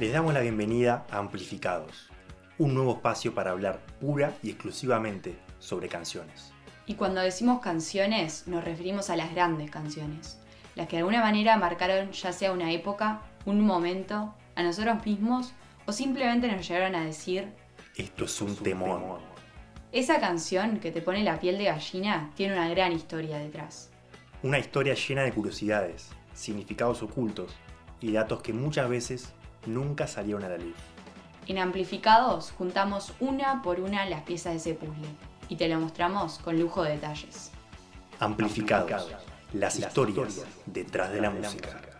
Les damos la bienvenida a Amplificados, un nuevo espacio para hablar pura y exclusivamente sobre canciones. Y cuando decimos canciones, nos referimos a las grandes canciones, las que de alguna manera marcaron ya sea una época, un momento, a nosotros mismos o simplemente nos llegaron a decir, esto es un temor. Esa canción que te pone la piel de gallina tiene una gran historia detrás. Una historia llena de curiosidades, significados ocultos y datos que muchas veces nunca salieron a la luz. En Amplificados juntamos una por una las piezas de ese puzzle y te lo mostramos con lujo de detalles. Amplificados, las historias detrás de la música.